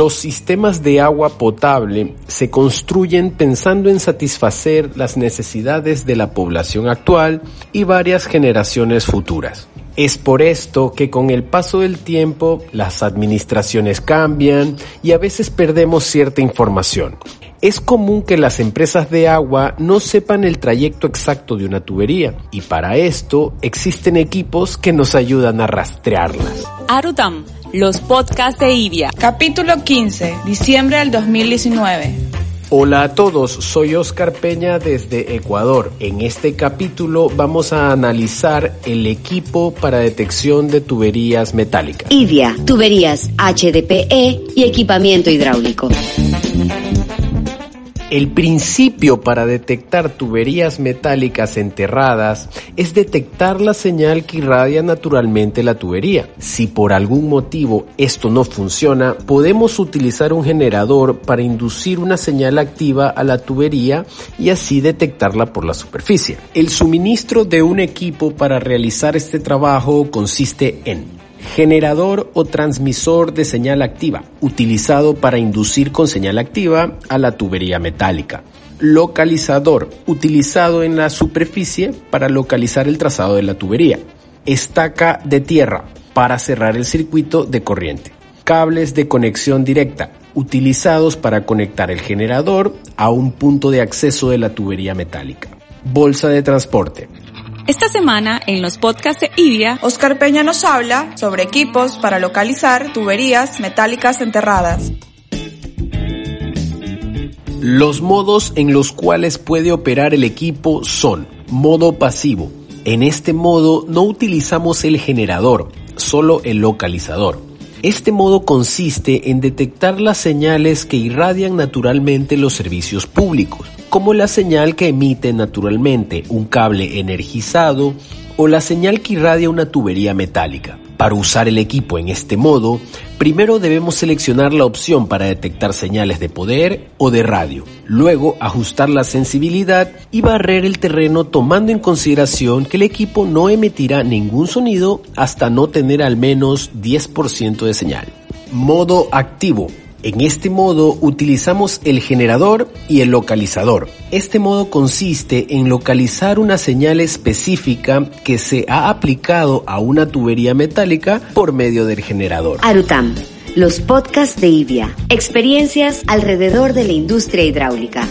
Los sistemas de agua potable se construyen pensando en satisfacer las necesidades de la población actual y varias generaciones futuras. Es por esto que con el paso del tiempo las administraciones cambian y a veces perdemos cierta información. Es común que las empresas de agua no sepan el trayecto exacto de una tubería y para esto existen equipos que nos ayudan a rastrearlas. Arutam, los podcasts de IBIA. Capítulo 15, diciembre del 2019. Hola a todos, soy Oscar Peña desde Ecuador. En este capítulo vamos a analizar el equipo para detección de tuberías metálicas. IDIA, tuberías HDPE y equipamiento hidráulico. El principio para detectar tuberías metálicas enterradas es detectar la señal que irradia naturalmente la tubería. Si por algún motivo esto no funciona, podemos utilizar un generador para inducir una señal activa a la tubería y así detectarla por la superficie. El suministro de un equipo para realizar este trabajo consiste en generador o transmisor de señal activa, utilizado para inducir con señal activa a la tubería metálica. Localizador, utilizado en la superficie para localizar el trazado de la tubería. Estaca de tierra, para cerrar el circuito de corriente. Cables de conexión directa, utilizados para conectar el generador a un punto de acceso de la tubería metálica. Bolsa de transporte, esta semana, en los podcasts de IBIA, Oscar Peña nos habla sobre equipos para localizar tuberías metálicas enterradas. Los modos en los cuales puede operar el equipo son modo pasivo. En este modo no utilizamos el generador, solo el localizador. Este modo consiste en detectar las señales que irradian naturalmente los servicios públicos como la señal que emite naturalmente un cable energizado o la señal que irradia una tubería metálica. Para usar el equipo en este modo, primero debemos seleccionar la opción para detectar señales de poder o de radio, luego ajustar la sensibilidad y barrer el terreno tomando en consideración que el equipo no emitirá ningún sonido hasta no tener al menos 10% de señal. Modo activo en este modo utilizamos el generador y el localizador. Este modo consiste en localizar una señal específica que se ha aplicado a una tubería metálica por medio del generador. Arutam, los podcasts de IBIA, experiencias alrededor de la industria hidráulica.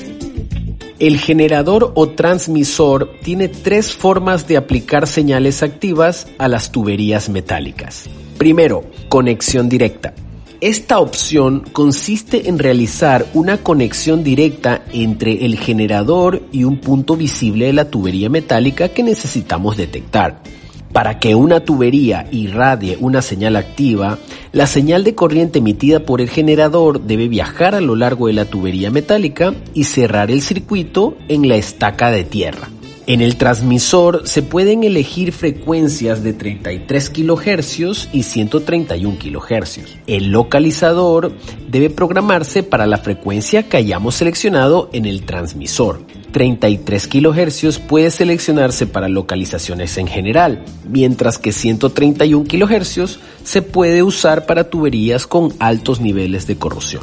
El generador o transmisor tiene tres formas de aplicar señales activas a las tuberías metálicas. Primero, conexión directa. Esta opción consiste en realizar una conexión directa entre el generador y un punto visible de la tubería metálica que necesitamos detectar. Para que una tubería irradie una señal activa, la señal de corriente emitida por el generador debe viajar a lo largo de la tubería metálica y cerrar el circuito en la estaca de tierra. En el transmisor se pueden elegir frecuencias de 33 kHz y 131 kHz. El localizador debe programarse para la frecuencia que hayamos seleccionado en el transmisor. 33 kHz puede seleccionarse para localizaciones en general, mientras que 131 kHz se puede usar para tuberías con altos niveles de corrosión.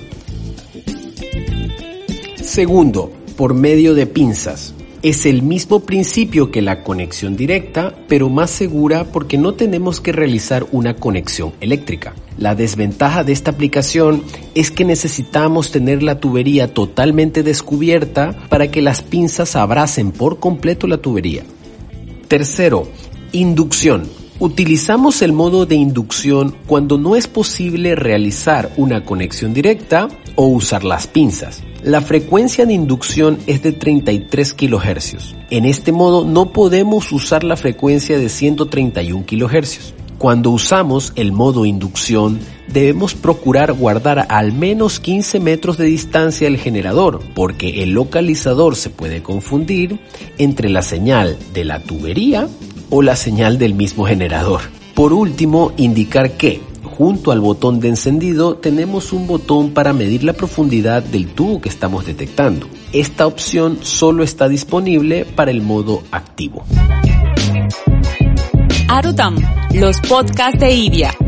Segundo, por medio de pinzas. Es el mismo principio que la conexión directa, pero más segura porque no tenemos que realizar una conexión eléctrica. La desventaja de esta aplicación es que necesitamos tener la tubería totalmente descubierta para que las pinzas abracen por completo la tubería. Tercero, inducción. Utilizamos el modo de inducción cuando no es posible realizar una conexión directa o usar las pinzas. La frecuencia de inducción es de 33 kHz. En este modo no podemos usar la frecuencia de 131 kHz. Cuando usamos el modo inducción, debemos procurar guardar al menos 15 metros de distancia del generador, porque el localizador se puede confundir entre la señal de la tubería o la señal del mismo generador. Por último, indicar que junto al botón de encendido tenemos un botón para medir la profundidad del tubo que estamos detectando. Esta opción solo está disponible para el modo activo. Los podcasts de.